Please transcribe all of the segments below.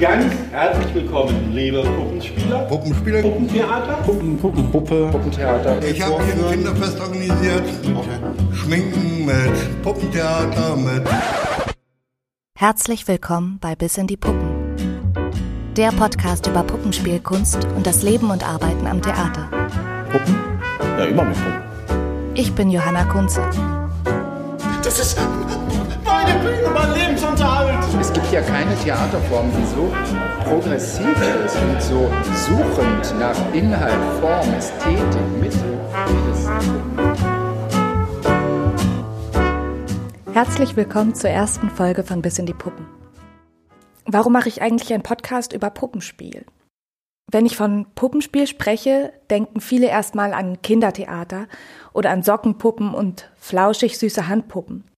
Ganz herzlich willkommen, liebe Puppenspieler, Puppenspieler, Puppentheater, Puppen, Puppen, Puppe, Puppentheater. Ich habe hier ein Kinderfest organisiert. Schminken mit Puppentheater, mit. Herzlich willkommen bei Bis in die Puppen. Der Podcast über Puppenspielkunst und das Leben und Arbeiten am Theater. Puppen? Ja, immer mit Puppen. Ich bin Johanna Kunze. Das ist meine Bühne, mein. Es gibt ja keine Theaterform, die so progressiv ist und so suchend nach Inhalt, Form, Ästhetik, Mittel Herzlich willkommen zur ersten Folge von Bis in die Puppen. Warum mache ich eigentlich einen Podcast über Puppenspiel? Wenn ich von Puppenspiel spreche, denken viele erstmal an Kindertheater oder an Sockenpuppen und flauschig süße Handpuppen.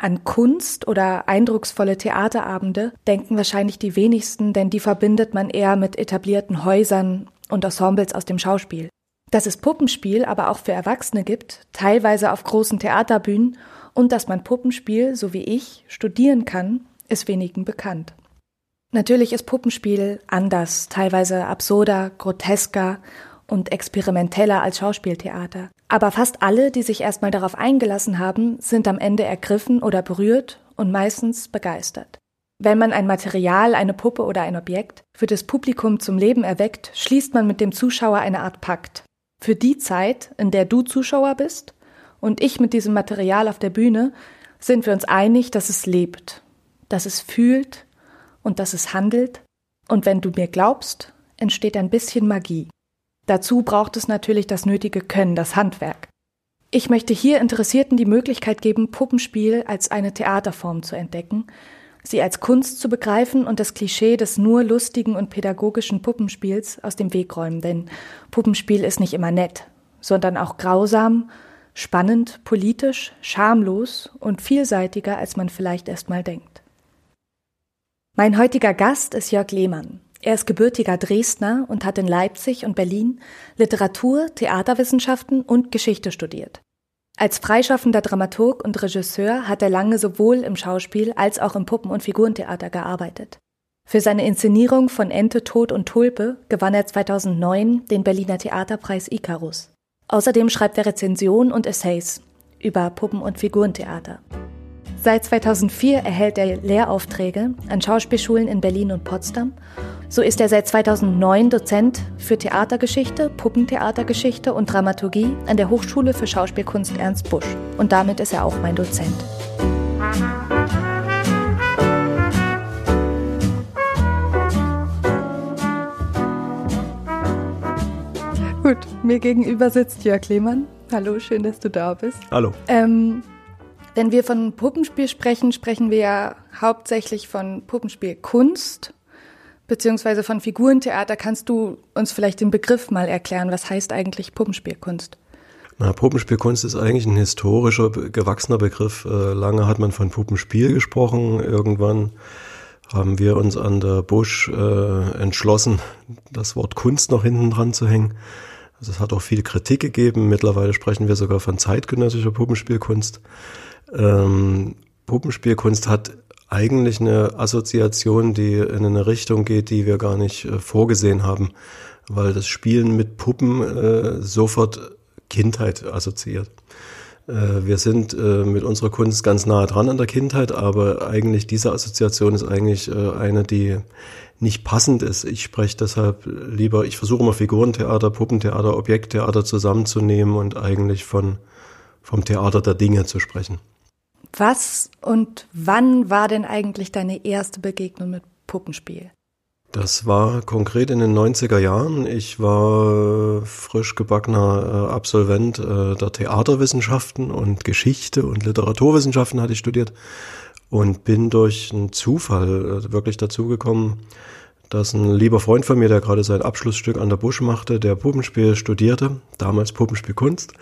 An Kunst oder eindrucksvolle Theaterabende denken wahrscheinlich die wenigsten, denn die verbindet man eher mit etablierten Häusern und Ensembles aus dem Schauspiel. Dass es Puppenspiel aber auch für Erwachsene gibt, teilweise auf großen Theaterbühnen, und dass man Puppenspiel, so wie ich, studieren kann, ist wenigen bekannt. Natürlich ist Puppenspiel anders, teilweise absurder, grotesker und experimenteller als Schauspieltheater. Aber fast alle, die sich erstmal darauf eingelassen haben, sind am Ende ergriffen oder berührt und meistens begeistert. Wenn man ein Material, eine Puppe oder ein Objekt für das Publikum zum Leben erweckt, schließt man mit dem Zuschauer eine Art Pakt. Für die Zeit, in der du Zuschauer bist und ich mit diesem Material auf der Bühne, sind wir uns einig, dass es lebt, dass es fühlt und dass es handelt. Und wenn du mir glaubst, entsteht ein bisschen Magie. Dazu braucht es natürlich das nötige Können, das Handwerk. Ich möchte hier Interessierten die Möglichkeit geben, Puppenspiel als eine Theaterform zu entdecken, sie als Kunst zu begreifen und das Klischee des nur lustigen und pädagogischen Puppenspiels aus dem Weg räumen, denn Puppenspiel ist nicht immer nett, sondern auch grausam, spannend, politisch, schamlos und vielseitiger, als man vielleicht erst mal denkt. Mein heutiger Gast ist Jörg Lehmann. Er ist gebürtiger Dresdner und hat in Leipzig und Berlin Literatur, Theaterwissenschaften und Geschichte studiert. Als freischaffender Dramaturg und Regisseur hat er lange sowohl im Schauspiel als auch im Puppen- und Figurentheater gearbeitet. Für seine Inszenierung von Ente, Tod und Tulpe gewann er 2009 den Berliner Theaterpreis Icarus. Außerdem schreibt er Rezensionen und Essays über Puppen- und Figurentheater. Seit 2004 erhält er Lehraufträge an Schauspielschulen in Berlin und Potsdam. So ist er seit 2009 Dozent für Theatergeschichte, Puppentheatergeschichte und Dramaturgie an der Hochschule für Schauspielkunst Ernst Busch. Und damit ist er auch mein Dozent. Gut, mir gegenüber sitzt Jörg Lehmann. Hallo, schön, dass du da bist. Hallo. Ähm, wenn wir von Puppenspiel sprechen, sprechen wir ja hauptsächlich von Puppenspielkunst beziehungsweise von Figurentheater. Kannst du uns vielleicht den Begriff mal erklären? Was heißt eigentlich Puppenspielkunst? Na, Puppenspielkunst ist eigentlich ein historischer, gewachsener Begriff. Äh, lange hat man von Puppenspiel gesprochen. Irgendwann haben wir uns an der Busch äh, entschlossen, das Wort Kunst noch hinten dran zu hängen. Also es hat auch viel Kritik gegeben. Mittlerweile sprechen wir sogar von zeitgenössischer Puppenspielkunst. Ähm, Puppenspielkunst hat eigentlich eine Assoziation, die in eine Richtung geht, die wir gar nicht äh, vorgesehen haben, weil das Spielen mit Puppen äh, sofort Kindheit assoziiert. Äh, wir sind äh, mit unserer Kunst ganz nahe dran an der Kindheit, aber eigentlich diese Assoziation ist eigentlich äh, eine, die nicht passend ist. Ich spreche deshalb lieber, ich versuche immer Figurentheater, Puppentheater, Objekttheater zusammenzunehmen und eigentlich von, vom Theater der Dinge zu sprechen. Was und wann war denn eigentlich deine erste Begegnung mit Puppenspiel? Das war konkret in den 90er Jahren. Ich war frisch gebackener Absolvent der Theaterwissenschaften und Geschichte und Literaturwissenschaften hatte ich studiert und bin durch einen Zufall wirklich dazu gekommen, dass ein lieber Freund von mir, der gerade sein Abschlussstück an der Busch machte, der Puppenspiel studierte, damals Puppenspielkunst,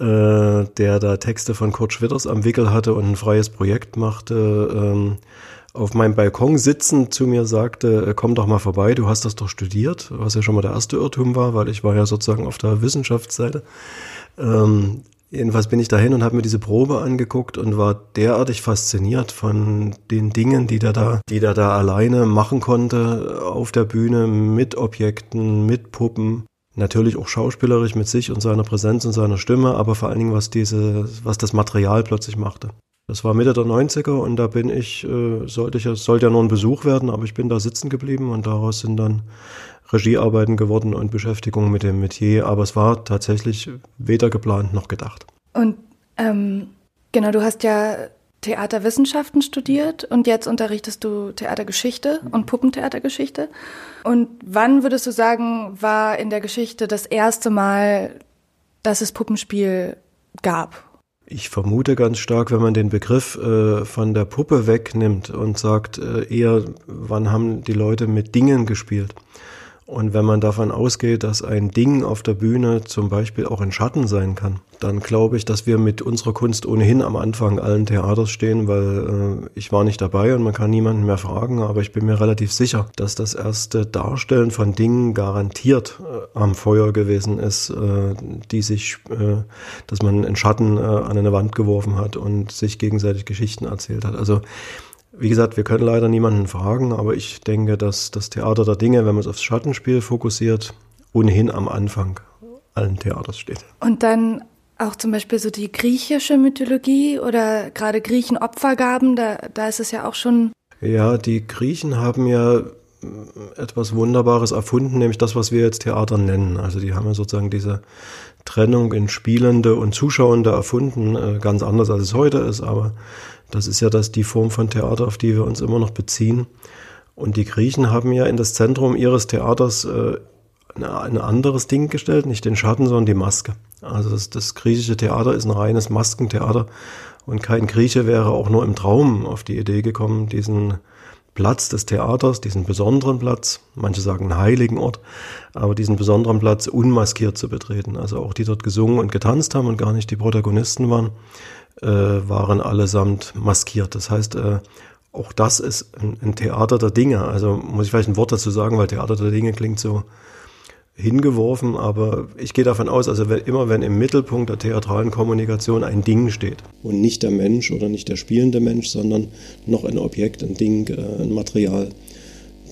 äh, der da Texte von Kurt Schwitters am Wickel hatte und ein freies Projekt machte, ähm, auf meinem Balkon sitzend zu mir sagte, äh, komm doch mal vorbei, du hast das doch studiert, was ja schon mal der erste Irrtum war, weil ich war ja sozusagen auf der Wissenschaftsseite. Ähm, Jedenfalls bin ich dahin und habe mir diese Probe angeguckt und war derartig fasziniert von den Dingen, die der da, die der da alleine machen konnte auf der Bühne mit Objekten, mit Puppen. Natürlich auch schauspielerisch mit sich und seiner Präsenz und seiner Stimme, aber vor allen Dingen was diese, was das Material plötzlich machte. Das war Mitte der 90er und da bin ich, äh, sollte ich, sollte ja nur ein Besuch werden, aber ich bin da sitzen geblieben und daraus sind dann Regiearbeiten geworden und Beschäftigung mit dem Metier, aber es war tatsächlich weder geplant noch gedacht. Und ähm, genau, du hast ja Theaterwissenschaften studiert und jetzt unterrichtest du Theatergeschichte und Puppentheatergeschichte. Und wann würdest du sagen, war in der Geschichte das erste Mal, dass es Puppenspiel gab? Ich vermute ganz stark, wenn man den Begriff äh, von der Puppe wegnimmt und sagt äh, eher, wann haben die Leute mit Dingen gespielt. Und wenn man davon ausgeht, dass ein Ding auf der Bühne zum Beispiel auch in Schatten sein kann, dann glaube ich, dass wir mit unserer Kunst ohnehin am Anfang allen Theaters stehen, weil äh, ich war nicht dabei und man kann niemanden mehr fragen, aber ich bin mir relativ sicher, dass das erste Darstellen von Dingen garantiert äh, am Feuer gewesen ist, äh, die sich, äh, dass man in Schatten äh, an eine Wand geworfen hat und sich gegenseitig Geschichten erzählt hat. Also wie gesagt, wir können leider niemanden fragen, aber ich denke, dass das Theater der Dinge, wenn man es aufs Schattenspiel fokussiert, ohnehin am Anfang allen Theaters steht. Und dann auch zum Beispiel so die griechische Mythologie oder gerade Griechenopfergaben, da, da ist es ja auch schon. Ja, die Griechen haben ja etwas Wunderbares erfunden, nämlich das, was wir jetzt Theater nennen. Also die haben ja sozusagen diese Trennung in Spielende und Zuschauende erfunden, äh, ganz anders als es heute ist, aber das ist ja das, die Form von Theater, auf die wir uns immer noch beziehen. Und die Griechen haben ja in das Zentrum ihres Theaters äh, ein anderes Ding gestellt, nicht den Schatten, sondern die Maske. Also das, das griechische Theater ist ein reines Maskentheater und kein Grieche wäre auch nur im Traum auf die Idee gekommen, diesen Platz des Theaters, diesen besonderen Platz, manche sagen heiligen Ort, aber diesen besonderen Platz unmaskiert zu betreten. Also auch die dort gesungen und getanzt haben und gar nicht die Protagonisten waren, äh, waren allesamt maskiert. Das heißt, äh, auch das ist ein, ein, Theater der Dinge. Also muss ich vielleicht ein Wort dazu sagen, weil Theater der Dinge klingt so hingeworfen, aber ich gehe davon aus, also wenn, immer wenn im Mittelpunkt der theatralen Kommunikation ein Ding steht und nicht der Mensch oder nicht der spielende Mensch, sondern noch ein Objekt, ein Ding, äh, ein Material,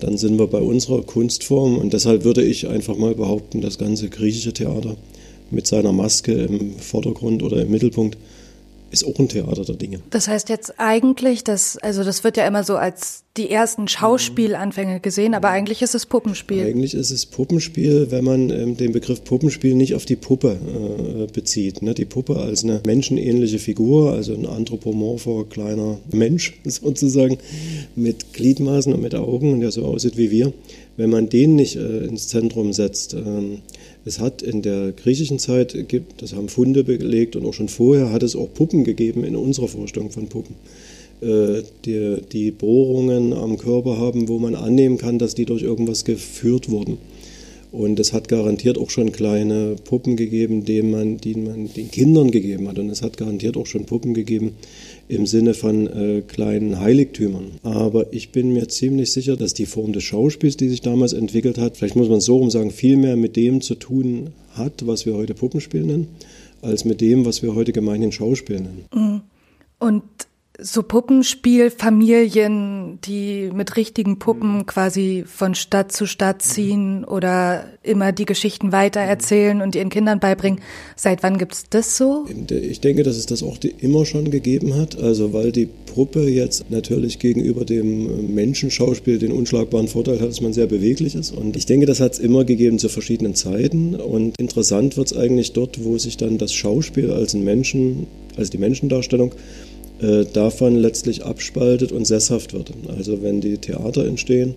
dann sind wir bei unserer Kunstform und deshalb würde ich einfach mal behaupten, das ganze griechische Theater mit seiner Maske im Vordergrund oder im Mittelpunkt ist auch ein Theater der Dinge. Das heißt jetzt eigentlich, dass, also das wird ja immer so als die ersten Schauspielanfänge gesehen, aber eigentlich ist es Puppenspiel. Eigentlich ist es Puppenspiel, wenn man ähm, den Begriff Puppenspiel nicht auf die Puppe äh, bezieht. Ne? Die Puppe als eine menschenähnliche Figur, also ein anthropomorpher kleiner Mensch sozusagen, mit Gliedmaßen und mit Augen und der so aussieht wie wir. Wenn man den nicht äh, ins Zentrum setzt, ähm, es hat in der griechischen Zeit, das haben Funde belegt und auch schon vorher hat es auch Puppen gegeben in unserer Vorstellung von Puppen, die, die Bohrungen am Körper haben, wo man annehmen kann, dass die durch irgendwas geführt wurden. Und es hat garantiert auch schon kleine Puppen gegeben, die man, die man den Kindern gegeben hat. Und es hat garantiert auch schon Puppen gegeben im Sinne von äh, kleinen Heiligtümern. Aber ich bin mir ziemlich sicher, dass die Form des Schauspiels, die sich damals entwickelt hat, vielleicht muss man so rum sagen, viel mehr mit dem zu tun hat, was wir heute Puppenspiel nennen, als mit dem, was wir heute gemeinhin Schauspiel nennen. Mhm. Und so Puppenspielfamilien, die mit richtigen Puppen mhm. quasi von Stadt zu Stadt ziehen oder immer die Geschichten weitererzählen und ihren Kindern beibringen. Seit wann gibt's das so? Ich denke, dass es das auch immer schon gegeben hat. Also weil die Puppe jetzt natürlich gegenüber dem Menschenschauspiel den unschlagbaren Vorteil hat, dass man sehr beweglich ist. Und ich denke, das hat es immer gegeben zu verschiedenen Zeiten. Und interessant wird es eigentlich dort, wo sich dann das Schauspiel als ein Menschen, als die Menschendarstellung äh, davon letztlich abspaltet und sesshaft wird. Also wenn die Theater entstehen,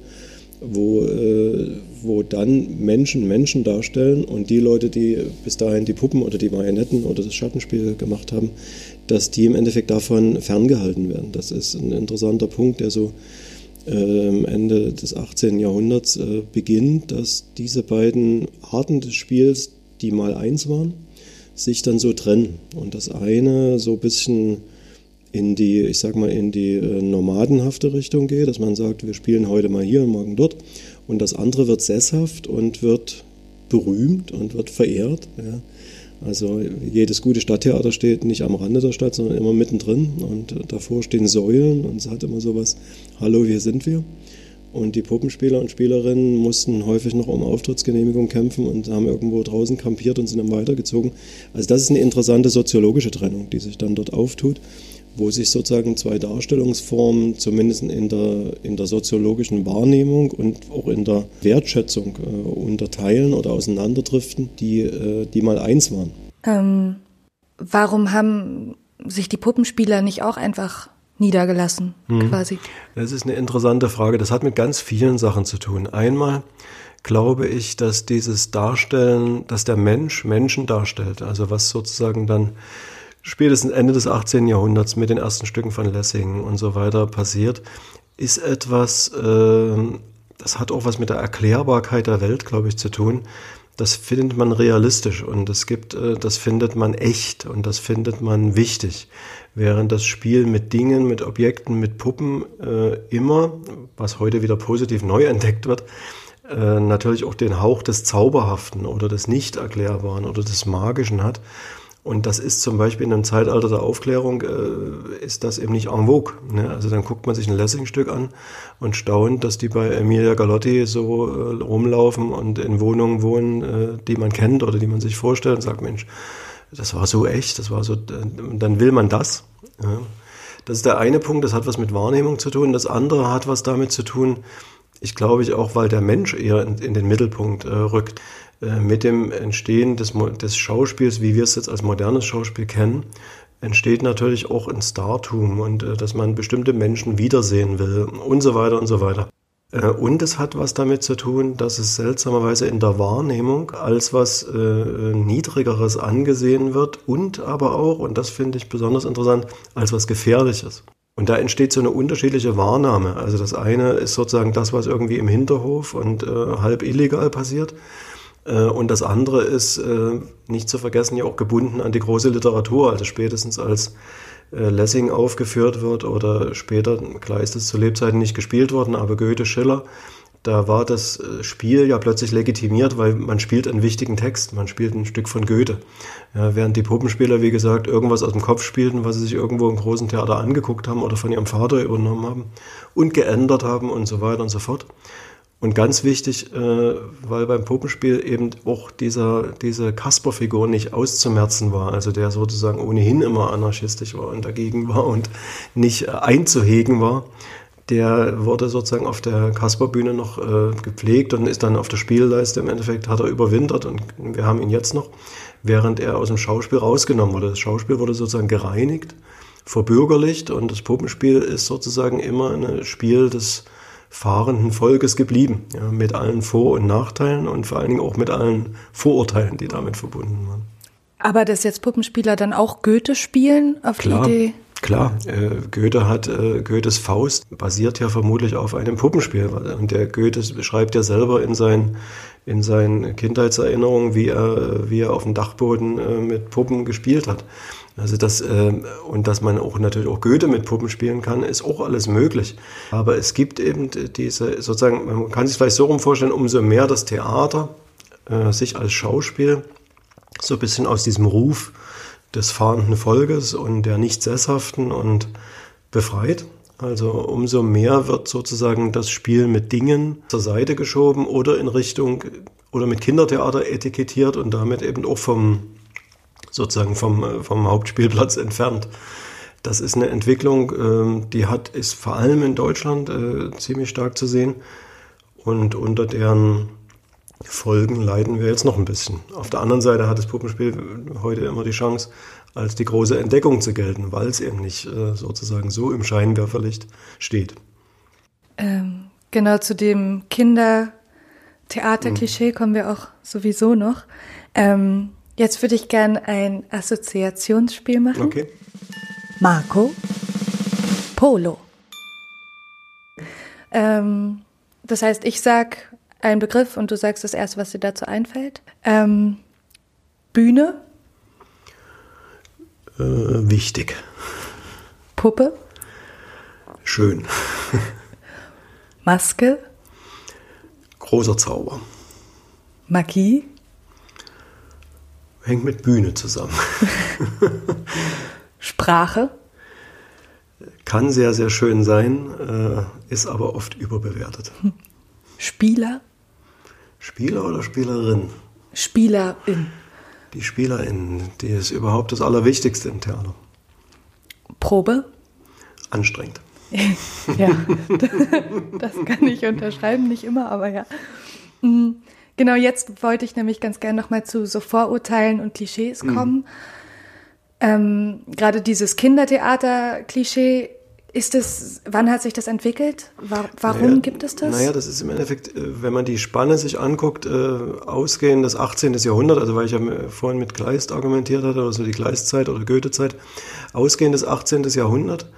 wo, äh, wo dann Menschen Menschen darstellen und die Leute, die bis dahin die Puppen oder die Marionetten oder das Schattenspiel gemacht haben, dass die im Endeffekt davon ferngehalten werden. Das ist ein interessanter Punkt, der so äh, Ende des 18. Jahrhunderts äh, beginnt, dass diese beiden Arten des Spiels, die mal eins waren, sich dann so trennen. Und das eine so ein bisschen in die, ich sag mal, in die äh, nomadenhafte Richtung geht, dass man sagt, wir spielen heute mal hier und morgen dort. Und das andere wird sesshaft und wird berühmt und wird verehrt. Ja. Also jedes gute Stadttheater steht nicht am Rande der Stadt, sondern immer mittendrin. Und davor stehen Säulen und es hat immer sowas, hallo, hier sind wir. Und die Puppenspieler und Spielerinnen mussten häufig noch um Auftrittsgenehmigung kämpfen und haben irgendwo draußen kampiert und sind dann weitergezogen. Also das ist eine interessante soziologische Trennung, die sich dann dort auftut, wo sich sozusagen zwei Darstellungsformen zumindest in der, in der soziologischen Wahrnehmung und auch in der Wertschätzung äh, unterteilen oder auseinanderdriften, die, äh, die mal eins waren. Ähm, warum haben sich die Puppenspieler nicht auch einfach niedergelassen, mhm. quasi? Das ist eine interessante Frage. Das hat mit ganz vielen Sachen zu tun. Einmal glaube ich, dass dieses Darstellen, dass der Mensch Menschen darstellt, also was sozusagen dann spätestens Ende des 18. Jahrhunderts mit den ersten Stücken von Lessing und so weiter passiert, ist etwas, äh, das hat auch was mit der Erklärbarkeit der Welt, glaube ich, zu tun. Das findet man realistisch und es gibt, äh, das findet man echt und das findet man wichtig während das Spiel mit Dingen, mit Objekten, mit Puppen äh, immer, was heute wieder positiv neu entdeckt wird, äh, natürlich auch den Hauch des Zauberhaften oder des Nicht-Erklärbaren oder des Magischen hat. Und das ist zum Beispiel in einem Zeitalter der Aufklärung, äh, ist das eben nicht en vogue. Ne? Also dann guckt man sich ein Lessing-Stück an und staunt, dass die bei Emilia Galotti so äh, rumlaufen und in Wohnungen wohnen, äh, die man kennt oder die man sich vorstellt und sagt, Mensch, das war so echt, das war so, dann will man das. Ja. Das ist der eine Punkt, das hat was mit Wahrnehmung zu tun. Das andere hat was damit zu tun, ich glaube ich auch, weil der Mensch eher in, in den Mittelpunkt äh, rückt. Äh, mit dem Entstehen des, des Schauspiels, wie wir es jetzt als modernes Schauspiel kennen, entsteht natürlich auch ein Startum und äh, dass man bestimmte Menschen wiedersehen will und so weiter und so weiter. Äh, und es hat was damit zu tun, dass es seltsamerweise in der Wahrnehmung als was äh, Niedrigeres angesehen wird und aber auch, und das finde ich besonders interessant, als was Gefährliches. Und da entsteht so eine unterschiedliche Wahrnahme. Also das eine ist sozusagen das, was irgendwie im Hinterhof und äh, halb illegal passiert. Äh, und das andere ist, äh, nicht zu vergessen, ja auch gebunden an die große Literatur, also spätestens als äh, Lessing aufgeführt wird oder später, klar ist es zu Lebzeiten nicht gespielt worden, aber Goethe, Schiller, da war das Spiel ja plötzlich legitimiert, weil man spielt einen wichtigen Text, man spielt ein Stück von Goethe. Ja, während die Puppenspieler, wie gesagt, irgendwas aus dem Kopf spielten, was sie sich irgendwo im großen Theater angeguckt haben oder von ihrem Vater übernommen haben und geändert haben und so weiter und so fort. Und ganz wichtig, äh, weil beim Puppenspiel eben auch dieser, diese Kasper-Figur nicht auszumerzen war, also der sozusagen ohnehin immer anarchistisch war und dagegen war und nicht äh, einzuhegen war, der wurde sozusagen auf der Kasper-Bühne noch äh, gepflegt und ist dann auf der Spielleiste im Endeffekt, hat er überwintert und wir haben ihn jetzt noch, während er aus dem Schauspiel rausgenommen wurde. Das Schauspiel wurde sozusagen gereinigt, verbürgerlicht und das Puppenspiel ist sozusagen immer ein Spiel des fahrenden Volkes geblieben, ja, mit allen Vor- und Nachteilen und vor allen Dingen auch mit allen Vorurteilen, die damit verbunden waren. Aber dass jetzt Puppenspieler dann auch Goethe spielen, auf Klar. die Idee? Klar, äh, Goethe hat, äh, Goethes Faust basiert ja vermutlich auf einem Puppenspiel. Und der Goethe beschreibt ja selber in seinen, in seinen Kindheitserinnerungen, wie er, wie er auf dem Dachboden äh, mit Puppen gespielt hat. Also das, und dass man auch natürlich auch Goethe mit Puppen spielen kann, ist auch alles möglich. Aber es gibt eben diese, sozusagen, man kann sich vielleicht so rum vorstellen, umso mehr das Theater sich als Schauspiel so ein bisschen aus diesem Ruf des fahrenden Volkes und der nicht sesshaften und befreit. Also umso mehr wird sozusagen das Spiel mit Dingen zur Seite geschoben oder in Richtung oder mit Kindertheater etikettiert und damit eben auch vom sozusagen vom, vom Hauptspielplatz entfernt. Das ist eine Entwicklung, ähm, die hat, ist vor allem in Deutschland äh, ziemlich stark zu sehen und unter deren Folgen leiden wir jetzt noch ein bisschen. Auf der anderen Seite hat das Puppenspiel heute immer die Chance, als die große Entdeckung zu gelten, weil es eben nicht äh, sozusagen so im Scheinwerferlicht steht. Ähm, genau zu dem Kindertheater-Klischee mhm. kommen wir auch sowieso noch. Ähm, Jetzt würde ich gerne ein Assoziationsspiel machen. Okay. Marco Polo. Ähm, das heißt, ich sag einen Begriff und du sagst das erste, was dir dazu einfällt. Ähm, Bühne. Äh, wichtig. Puppe. Schön. Maske. Großer Zauber. Magie. Hängt mit Bühne zusammen. Sprache? Kann sehr, sehr schön sein, äh, ist aber oft überbewertet. Spieler? Spieler oder Spielerin? Spielerin. Die Spielerin, die ist überhaupt das Allerwichtigste im Theater. Probe? Anstrengend. ja, das kann ich unterschreiben, nicht immer, aber ja. Mhm. Genau, jetzt wollte ich nämlich ganz gerne nochmal zu so Vorurteilen und Klischees kommen. Mhm. Ähm, Gerade dieses Kindertheater-Klischee ist es, wann hat sich das entwickelt? Warum naja, gibt es das? Naja, das ist im Endeffekt, äh, wenn man die Spanne sich anguckt, äh, ausgehend des 18. Jahrhundert, also weil ich ja vorhin mit Kleist argumentiert hatte, oder so die Kleiszeit oder Goethezeit, ausgehend des 18. Jahrhundert,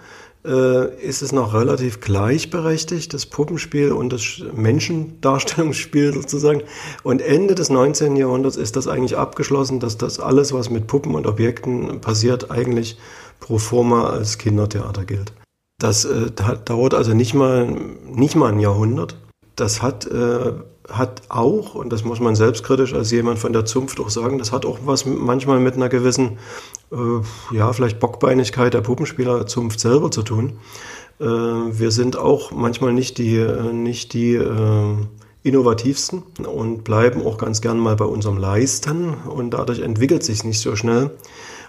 äh, ist es noch relativ gleichberechtigt, das Puppenspiel und das Menschendarstellungsspiel sozusagen. Und Ende des 19. Jahrhunderts ist das eigentlich abgeschlossen, dass das alles, was mit Puppen und Objekten passiert, eigentlich pro forma als Kindertheater gilt. Das äh, dauert also nicht mal, nicht mal ein Jahrhundert. Das hat, äh, hat auch, und das muss man selbstkritisch als jemand von der Zunft auch sagen, das hat auch was manchmal mit einer gewissen, äh, ja, vielleicht Bockbeinigkeit der Puppenspielerzunft selber zu tun. Äh, wir sind auch manchmal nicht die, äh, nicht die äh, innovativsten und bleiben auch ganz gern mal bei unserem Leisten und dadurch entwickelt sich nicht so schnell.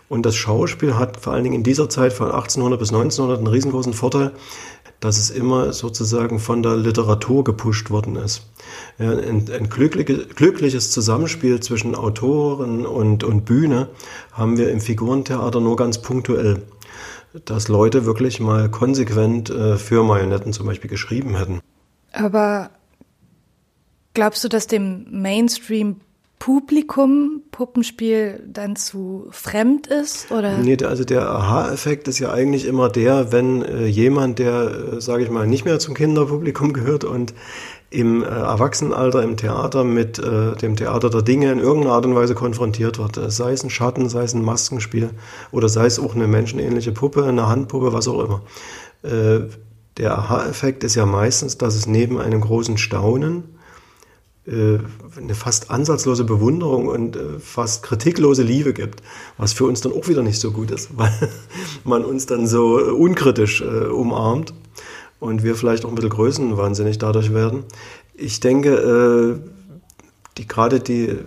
Und das Schauspiel hat vor allen Dingen in dieser Zeit von 1800 bis 1900 einen riesengroßen Vorteil, dass es immer sozusagen von der Literatur gepusht worden ist. Ein, ein glückliches Zusammenspiel zwischen Autoren und, und Bühne haben wir im Figurentheater nur ganz punktuell. Dass Leute wirklich mal konsequent äh, für Marionetten zum Beispiel geschrieben hätten. Aber glaubst du, dass dem Mainstream Publikum Puppenspiel dann zu fremd ist? Oder? Nee, also der Aha-Effekt ist ja eigentlich immer der, wenn äh, jemand, der, äh, sage ich mal, nicht mehr zum Kinderpublikum gehört und im äh, Erwachsenenalter im Theater mit äh, dem Theater der Dinge in irgendeiner Art und Weise konfrontiert wird. Äh, sei es ein Schatten, sei es ein Maskenspiel oder sei es auch eine menschenähnliche Puppe, eine Handpuppe, was auch immer. Äh, der Aha-Effekt ist ja meistens, dass es neben einem großen Staunen eine fast ansatzlose Bewunderung und äh, fast kritiklose Liebe gibt, was für uns dann auch wieder nicht so gut ist, weil man uns dann so unkritisch äh, umarmt und wir vielleicht auch ein bisschen größenwahnsinnig dadurch werden. Ich denke, die gerade die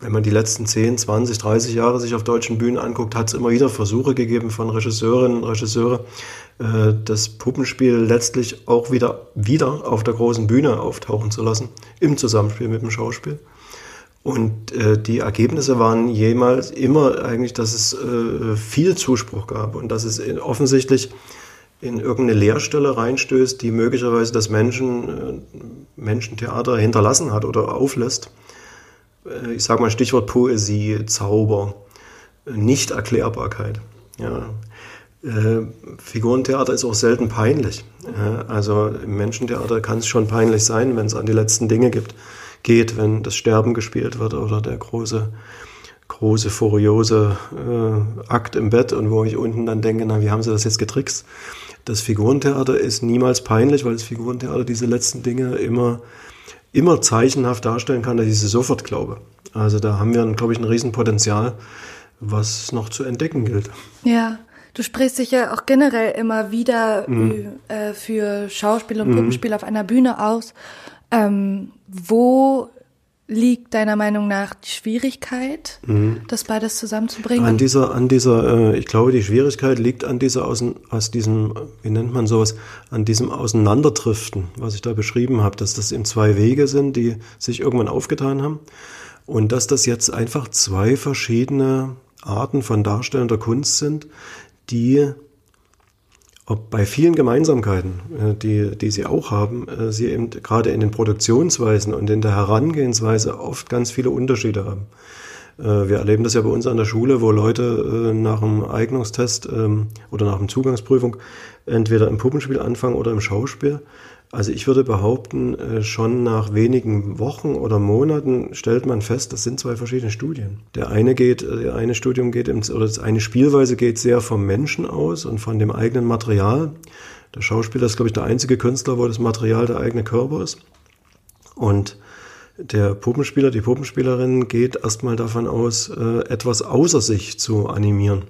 wenn man die letzten 10, 20, 30 Jahre sich auf deutschen Bühnen anguckt, hat es immer wieder Versuche gegeben von Regisseurinnen und Regisseure, äh, das Puppenspiel letztlich auch wieder, wieder auf der großen Bühne auftauchen zu lassen, im Zusammenspiel mit dem Schauspiel. Und äh, die Ergebnisse waren jemals immer eigentlich, dass es äh, viel Zuspruch gab und dass es offensichtlich in irgendeine Leerstelle reinstößt, die möglicherweise das Menschen, Menschentheater hinterlassen hat oder auflässt. Äh, ich sage mal Stichwort Poesie, Zauber, Nichterklärbarkeit. Ja. Äh, Figurentheater ist auch selten peinlich. also im Menschentheater kann es schon peinlich sein, wenn es an die letzten Dinge gibt, geht, wenn das Sterben gespielt wird oder der große, große, furiose äh, Akt im Bett und wo ich unten dann denke, na, wie haben sie das jetzt getrickst? Das Figurentheater ist niemals peinlich, weil das Figurentheater diese letzten Dinge immer immer zeichenhaft darstellen kann, dass ich sie sofort glaube. Also da haben wir, glaube ich, ein Riesenpotenzial, was noch zu entdecken gilt. Ja, du sprichst dich ja auch generell immer wieder mhm. äh, für Schauspiel und Puppenspiel mhm. auf einer Bühne aus. Ähm, wo liegt deiner Meinung nach die Schwierigkeit, mhm. das beides zusammenzubringen? An dieser, an dieser, äh, ich glaube, die Schwierigkeit liegt an dieser Außen, aus diesem, wie nennt man sowas, an diesem Auseinanderdriften, was ich da beschrieben habe, dass das eben zwei Wege sind, die sich irgendwann aufgetan haben und dass das jetzt einfach zwei verschiedene Arten von darstellender Kunst sind, die ob bei vielen Gemeinsamkeiten, äh, die, die sie auch haben, äh, sie eben gerade in den Produktionsweisen und in der Herangehensweise oft ganz viele Unterschiede haben. Äh, wir erleben das ja bei uns an der Schule, wo Leute nach einem Eignungstest ähm, oder nach einer Zugangsprüfung entweder im Puppenspiel anfangen oder im Schauspiel also ich würde behaupten, äh, schon nach wenigen Wochen oder Monaten stellt man fest, das sind zwei verschiedene Studien. Der eine geht, äh, der eine Studium geht, im, oder das eine Spielweise geht sehr vom Menschen aus und von dem eigenen Material. Der Schauspieler ist, glaube ich, der einzige Künstler, wo das Material der eigene Körper ist. Und Der Puppenspieler, die Puppenspielerin geht erstmal davon aus, äh, etwas außer sich zu animieren.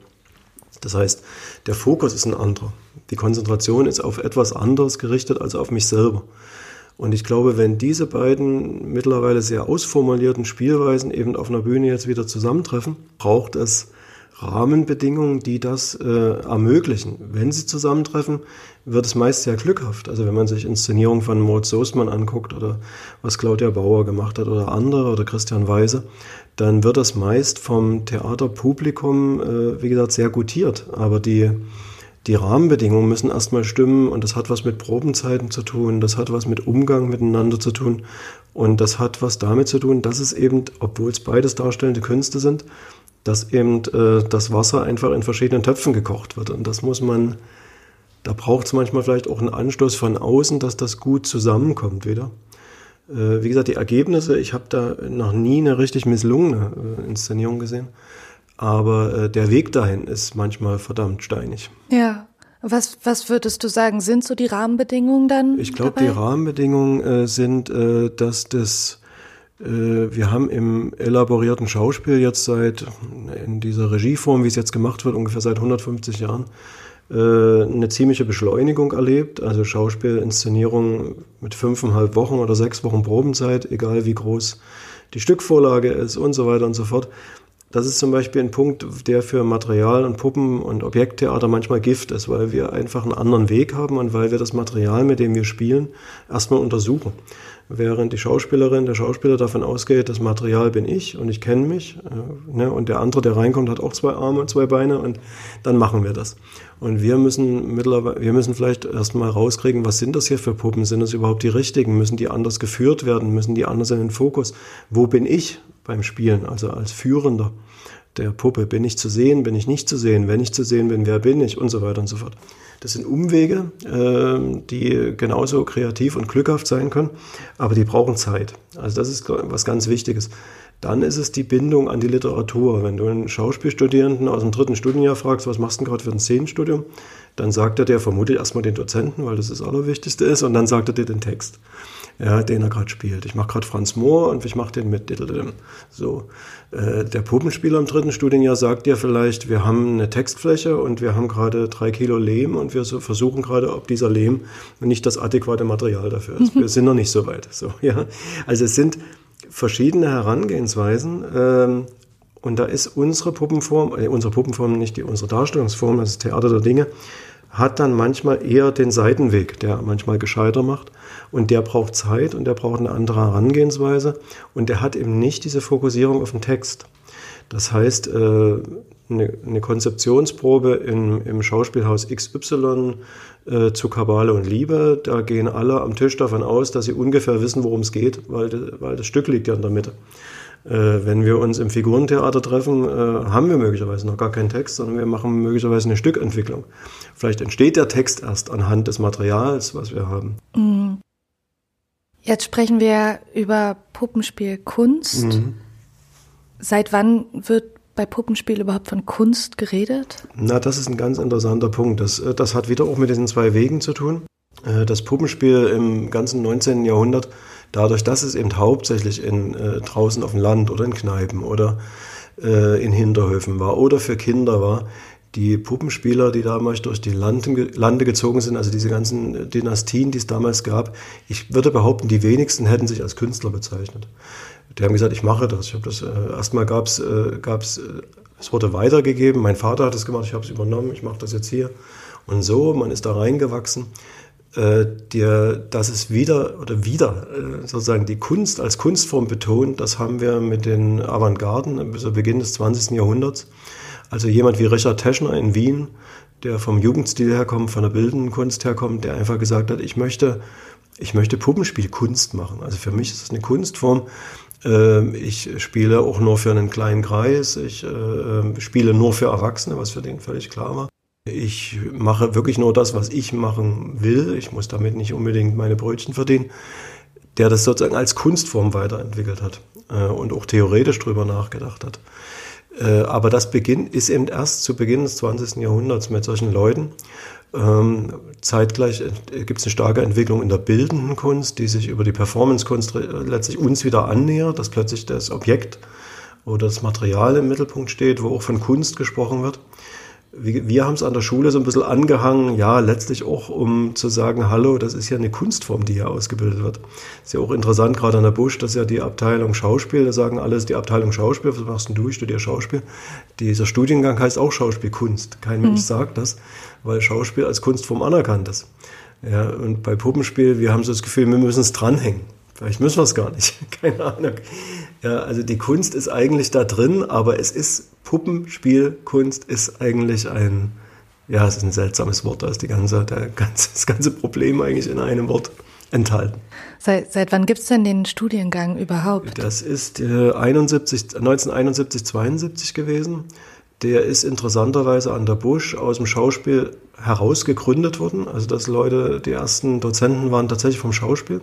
Das heißt, der Fokus ist ein anderer. Die Konzentration ist auf etwas anderes gerichtet als auf mich selber. Und ich glaube, wenn diese beiden mittlerweile sehr ausformulierten Spielweisen eben auf einer Bühne jetzt wieder zusammentreffen, braucht es Rahmenbedingungen, die das äh, ermöglichen. Wenn sie zusammentreffen, wird es meist sehr glückhaft. Also wenn man sich Inszenierungen von Moritz Soßmann anguckt oder was Claudia Bauer gemacht hat oder andere oder Christian Weise, dann wird das meist vom Theaterpublikum, äh, wie gesagt, sehr gutiert. Aber die, die Rahmenbedingungen müssen erstmal stimmen und das hat was mit Probenzeiten zu tun, das hat was mit Umgang miteinander zu tun und das hat was damit zu tun, dass es eben, obwohl es beides darstellende Künste sind, dass eben äh, das Wasser einfach in verschiedenen Töpfen gekocht wird. Und das muss man, da braucht es manchmal vielleicht auch einen Anstoß von außen, dass das gut zusammenkommt wieder. Äh, wie gesagt, die Ergebnisse, ich habe da noch nie eine richtig misslungene äh, Inszenierung gesehen. Aber äh, der Weg dahin ist manchmal verdammt steinig. Ja. Was, was würdest du sagen, sind so die Rahmenbedingungen dann? Ich glaube, die Rahmenbedingungen sind, dass das wir haben im elaborierten Schauspiel jetzt seit, in dieser Regieform, wie es jetzt gemacht wird, ungefähr seit 150 Jahren, eine ziemliche Beschleunigung erlebt. Also Schauspielinszenierung mit fünfeinhalb Wochen oder sechs Wochen Probenzeit, egal wie groß die Stückvorlage ist und so weiter und so fort. Das ist zum Beispiel ein Punkt, der für Material und Puppen und Objekttheater manchmal Gift ist, weil wir einfach einen anderen Weg haben und weil wir das Material, mit dem wir spielen, erstmal untersuchen während die Schauspielerin, der Schauspieler davon ausgeht, das Material bin ich und ich kenne mich. Äh, ne, und der andere, der reinkommt, hat auch zwei Arme und zwei Beine und dann machen wir das. Und wir müssen mittlerweile, wir müssen vielleicht erstmal rauskriegen, was sind das hier für Puppen? Sind das überhaupt die richtigen? Müssen die anders geführt werden? Müssen die anders in den Fokus? Wo bin ich beim Spielen, also als Führender? der Puppe. Bin ich zu sehen, bin ich nicht zu sehen? Wenn ich zu sehen bin, wer bin ich? Und so weiter und so fort. Das sind Umwege, äh, die genauso kreativ und glückhaft sein können, aber die brauchen Zeit. Also das ist was ganz Wichtiges. Dann ist es die Bindung an die Literatur. Wenn du einen Schauspielstudierenden aus dem dritten Studienjahr fragst, was machst du gerade für ein Szenenstudium, dann sagt er dir vermutlich erstmal den Dozenten, weil das das Allerwichtigste ist, und dann sagt er dir den Text ja, den er gerade spielt. Ich mache gerade Franz Mohr und ich mache den mit. So, äh, der Puppenspieler im dritten Studienjahr sagt dir vielleicht, wir haben eine Textfläche und wir haben gerade drei Kilo Lehm und wir so versuchen gerade, ob dieser Lehm nicht das adäquate Material dafür ist. Wir sind noch nicht so weit. So, ja. Also es sind verschiedene Herangehensweisen. Ähm, und da ist unsere Puppenform, äh, unsere Puppenform nicht die, unsere Darstellungsform, das Theater der Dinge, hat dann manchmal eher den Seitenweg, der manchmal gescheiter macht. Und der braucht Zeit und der braucht eine andere Herangehensweise. Und der hat eben nicht diese Fokussierung auf den Text. Das heißt, äh, eine Konzeptionsprobe im, Schauspielhaus XY äh, zu Kabale und Liebe, da gehen alle am Tisch davon aus, dass sie ungefähr wissen, worum es geht, weil, das Stück liegt ja in der Mitte. Äh, wenn wir uns im Figurentheater treffen, haben wir möglicherweise noch gar keinen Text, sondern wir machen möglicherweise eine Stückentwicklung. Vielleicht entsteht der Text erst anhand des Materials, was wir haben. Jetzt sprechen wir über Puppenspielkunst. Mhm. Seit wann wird bei Puppenspiel überhaupt von Kunst geredet? Na, das ist ein ganz interessanter Punkt. Das, äh, das hat wieder auch mit diesen zwei Wegen zu tun. Äh, das Puppenspiel im ganzen 19. Jahrhundert, dadurch, dass es eben hauptsächlich in, äh, draußen auf dem Land oder in Kneipen oder äh, in Hinterhöfen war oder für Kinder war, die Puppenspieler, die damals durch die Lande gezogen sind, also diese ganzen Dynastien, die es damals gab, ich würde behaupten, die wenigsten hätten sich als Künstler bezeichnet. Die haben gesagt, ich mache das. Ich habe das äh, erstmal gab es, äh, äh, es wurde weitergegeben. Mein Vater hat es gemacht, ich habe es übernommen, ich mache das jetzt hier. Und so, man ist da reingewachsen. Äh, der, dass es wieder oder wieder äh, sozusagen die Kunst als Kunstform betont, das haben wir mit den Avantgarden bis zu Beginn des 20. Jahrhunderts. Also jemand wie Richard Teschner in Wien, der vom Jugendstil herkommt, von der bildenden Kunst herkommt, der einfach gesagt hat, ich möchte, ich möchte Puppenspielkunst machen. Also für mich ist es eine Kunstform. Ähm, ich spiele auch nur für einen kleinen Kreis. Ich äh, spiele nur für Erwachsene, was für den völlig klar war. Ich mache wirklich nur das, was ich machen will. Ich muss damit nicht unbedingt meine Brötchen verdienen. Der das sozusagen als Kunstform weiterentwickelt hat äh, und auch theoretisch drüber nachgedacht hat. Äh, aber das Beginn ist eben erst zu Beginn des 20. Jahrhunderts mit solchen Leuten. Ähm, zeitgleich gibt es eine starke Entwicklung in der bildenden Kunst, die sich über die Performance-Kunst letztlich uns wieder annähert, dass plötzlich das Objekt oder das Material im Mittelpunkt steht, wo auch von Kunst gesprochen wird wir haben es an der Schule so ein bisschen angehangen, ja, letztlich auch, um zu sagen, hallo, das ist ja eine Kunstform, die hier ausgebildet wird. Ist ja auch interessant, gerade an der Busch, das ist ja die Abteilung Schauspiel, da sagen alles die Abteilung Schauspiel, was machst denn du? Ich studiere Schauspiel. Dieser Studiengang heißt auch Schauspielkunst. Kein Mensch mhm. sagt das, weil Schauspiel als Kunstform anerkannt ist. Ja, und bei Puppenspiel, wir haben so das Gefühl, wir müssen es dranhängen. Vielleicht müssen wir es gar nicht. Keine Ahnung. Ja, also die Kunst ist eigentlich da drin, aber es ist Puppenspielkunst ist eigentlich ein, ja, es ist ein seltsames Wort. Da ist die ganze, der ganze, das ganze Problem eigentlich in einem Wort enthalten. Seit, seit wann gibt es denn den Studiengang überhaupt? Das ist äh, 71, 1971, 72 gewesen. Der ist interessanterweise an der Busch aus dem Schauspiel heraus gegründet worden. Also dass Leute, die ersten Dozenten waren tatsächlich vom Schauspiel.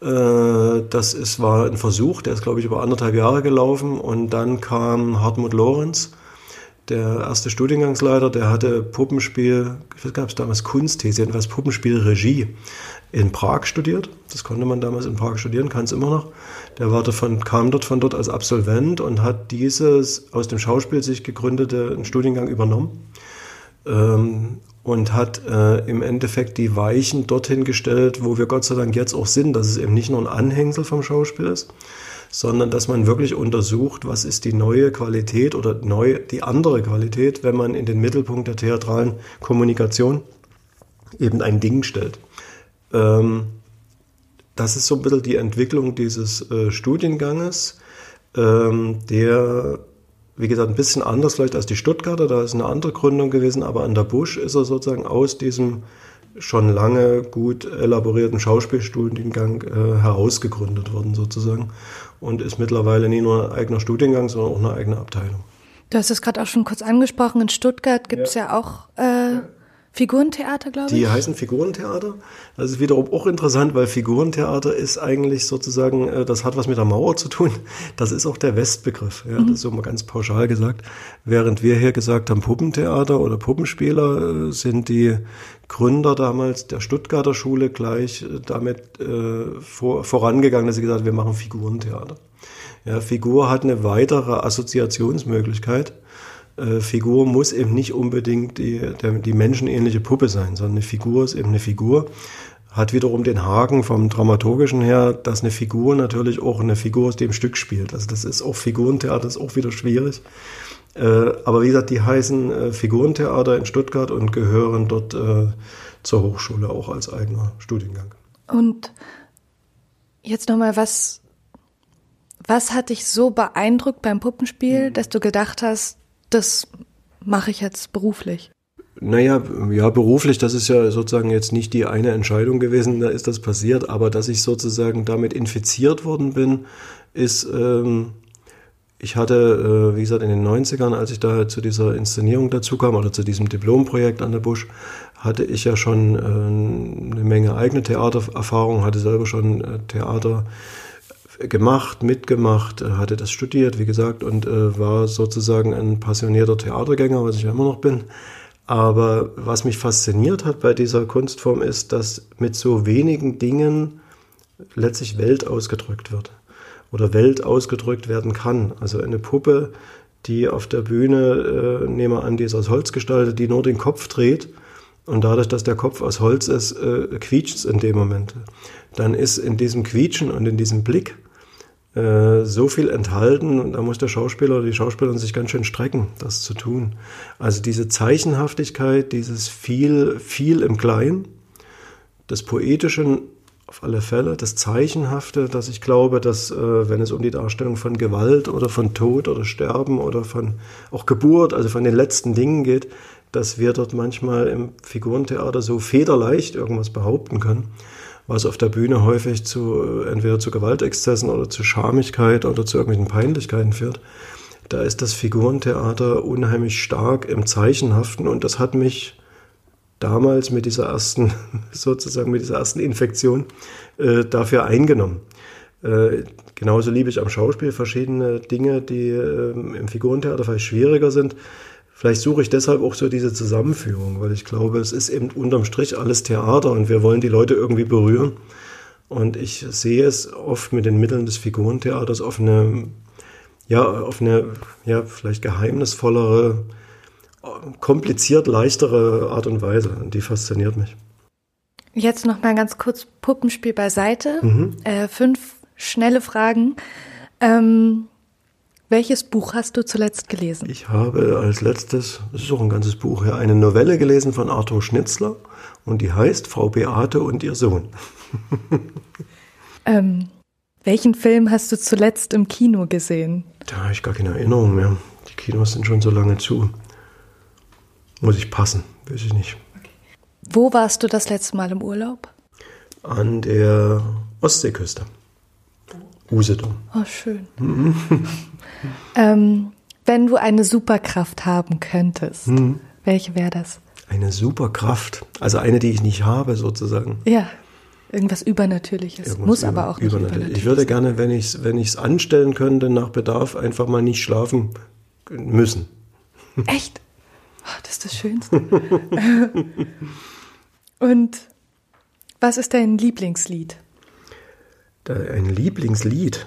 Äh, das ist, war ein Versuch, der ist, glaube ich, über anderthalb Jahre gelaufen. Und dann kam Hartmut Lorenz, der erste Studiengangsleiter, der hatte Puppenspiel, was gab es damals, Kunstthese, jedenfalls Puppenspielregie in Prag studiert. Das konnte man damals in Prag studieren, kann es immer noch. Der war davon, kam dort von dort als Absolvent und hat dieses aus dem Schauspiel sich gegründete Studiengang übernommen. Und hat äh, im Endeffekt die Weichen dorthin gestellt, wo wir Gott sei Dank jetzt auch sind, dass es eben nicht nur ein Anhängsel vom Schauspiel ist, sondern dass man wirklich untersucht, was ist die neue Qualität oder neu, die andere Qualität, wenn man in den Mittelpunkt der theatralen Kommunikation eben ein Ding stellt. Ähm, das ist so ein bisschen die Entwicklung dieses äh, Studienganges, ähm, der wie gesagt, ein bisschen anders vielleicht als die Stuttgarter, da ist eine andere Gründung gewesen, aber an der Busch ist er sozusagen aus diesem schon lange gut elaborierten Schauspielstudiengang äh, herausgegründet worden sozusagen und ist mittlerweile nicht nur ein eigener Studiengang, sondern auch eine eigene Abteilung. Du hast es gerade auch schon kurz angesprochen, in Stuttgart gibt es ja. ja. auch äh, Figurentheater, glaube ich. Die heißen Figurentheater. Das ist wiederum auch interessant, weil Figurentheater ist eigentlich sozusagen, äh, das hat was mit der Mauer zu tun. Das ist auch der Westbegriff. Ja, mhm. Das ist so mal ganz pauschal gesagt. Während wir hier gesagt haben, Puppentheater oder Puppenspieler, äh, sind die Gründer damals der Stuttgarter Schule gleich äh, damit äh, vor, vorangegangen, dass sie gesagt haben, wir machen Figurentheater. Ja, Figur hat eine weitere Assoziationsmöglichkeit äh, Figur muss eben nicht unbedingt die, der, die menschenähnliche Puppe sein, sondern eine Figur ist eben eine Figur. Hat wiederum den Haken vom Dramaturgischen her, dass eine Figur natürlich auch eine Figur aus dem Stück spielt. Also das ist auch Figurentheater, ist auch wieder schwierig. Äh, aber wie gesagt, die heißen äh, Figurentheater in Stuttgart und gehören dort zur Hochschule auch als eigener Studiengang. Und jetzt nochmal, was, was hat dich so beeindruckt beim Puppenspiel, mhm. dass du gedacht hast, das mache ich jetzt beruflich? Naja, ja, beruflich, das ist ja sozusagen jetzt nicht die eine Entscheidung gewesen, da ist das passiert, aber dass ich sozusagen damit infiziert worden bin, ist, ähm, ich hatte, äh, wie gesagt, in den 90ern, als ich da zu dieser Inszenierung dazu kam oder zu diesem Diplomprojekt an der Busch, hatte ich ja schon äh, eine Menge eigene Theatererfahrung, hatte selber schon äh, Theater gemacht, mitgemacht, äh, hatte das studiert, wie gesagt, und äh, war sozusagen ein passionierter Theatergänger, was ich ja immer noch bin. Aber was mich fasziniert hat bei dieser Kunstform ist, dass mit so wenigen Dingen letztlich Welt ausgedrückt wird oder Welt ausgedrückt werden kann. Also eine Puppe, die auf der Bühne, äh, nehmen wir an, die ist aus Holz gestaltet, die nur den Kopf dreht und dadurch, dass der Kopf aus Holz ist, äh, quietscht es in dem Moment. Dann ist in diesem Quietschen und in diesem Blick äh, so viel enthalten und da muss der Schauspieler oder die Schauspielerin sich ganz schön strecken, das zu tun. Also diese Zeichenhaftigkeit, dieses viel, viel im Kleinen, das Poetische auf alle Fälle, das Zeichenhafte, dass ich glaube, dass äh, wenn es um die Darstellung von Gewalt oder von Tod oder Sterben oder von auch Geburt, also von den letzten Dingen geht, dass wir dort manchmal im Figurentheater so federleicht irgendwas behaupten können was auf der Bühne häufig zu äh, entweder zu Gewaltexzessen oder zu Schamigkeit oder zu irgendwelchen Peinlichkeiten führt. Da ist das Figurentheater unheimlich stark im Zeichenhaften und das hat mich damals mit dieser ersten, sozusagen mit dieser ersten Infektion äh, dafür eingenommen. Äh, genauso liebe ich am Schauspiel verschiedene Dinge, die äh, im Figurentheater vielleicht schwieriger sind vielleicht suche ich deshalb auch so diese Zusammenführung, weil ich glaube, es ist eben unterm Strich alles Theater und wir wollen die Leute irgendwie berühren. Und ich sehe es oft mit den Mitteln des Figurentheaters auf eine, ja, auf eine, ja, vielleicht geheimnisvollere, kompliziert leichtere Art und Weise. Und die fasziniert mich. Jetzt noch mal ganz kurz Puppenspiel beiseite. Mhm. Äh, fünf schnelle Fragen. Ähm, welches Buch hast du zuletzt gelesen? Ich habe als letztes, das ist auch ein ganzes Buch, ja, eine Novelle gelesen von Arthur Schnitzler und die heißt Frau Beate und ihr Sohn. ähm, welchen Film hast du zuletzt im Kino gesehen? Da habe ich gar keine Erinnerung mehr. Die Kinos sind schon so lange zu. Muss ich passen, weiß ich nicht. Wo warst du das letzte Mal im Urlaub? An der Ostseeküste. Usedom. Oh, schön. Ähm, wenn du eine Superkraft haben könntest, mhm. welche wäre das? Eine Superkraft, also eine, die ich nicht habe, sozusagen. Ja, irgendwas Übernatürliches. Irgendwas Muss aber auch nicht übernatürlich. Ich würde gerne, wenn ich es wenn anstellen könnte, nach Bedarf einfach mal nicht schlafen müssen. Echt? Oh, das ist das Schönste. Und was ist dein Lieblingslied? Ein Lieblingslied?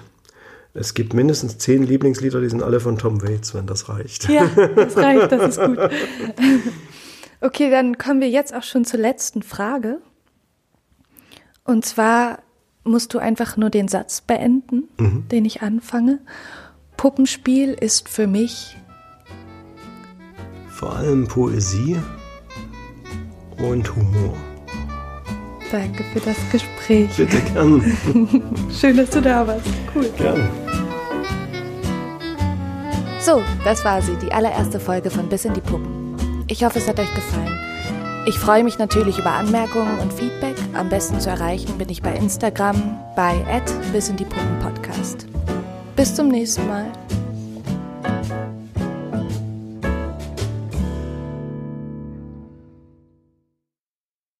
Es gibt mindestens zehn Lieblingslieder, die sind alle von Tom Waits, wenn das reicht. Ja, das reicht, das ist gut. Okay, dann kommen wir jetzt auch schon zur letzten Frage. Und zwar musst du einfach nur den Satz beenden, mhm. den ich anfange. Puppenspiel ist für mich vor allem Poesie und Humor. Danke für das Gespräch. Bitte gern. Schön, dass du da warst. Cool. Gern. So, das war sie, die allererste Folge von Bis in die Puppen. Ich hoffe, es hat euch gefallen. Ich freue mich natürlich über Anmerkungen und Feedback. Am besten zu erreichen bin ich bei Instagram bei bis in die Puppen Podcast. Bis zum nächsten Mal.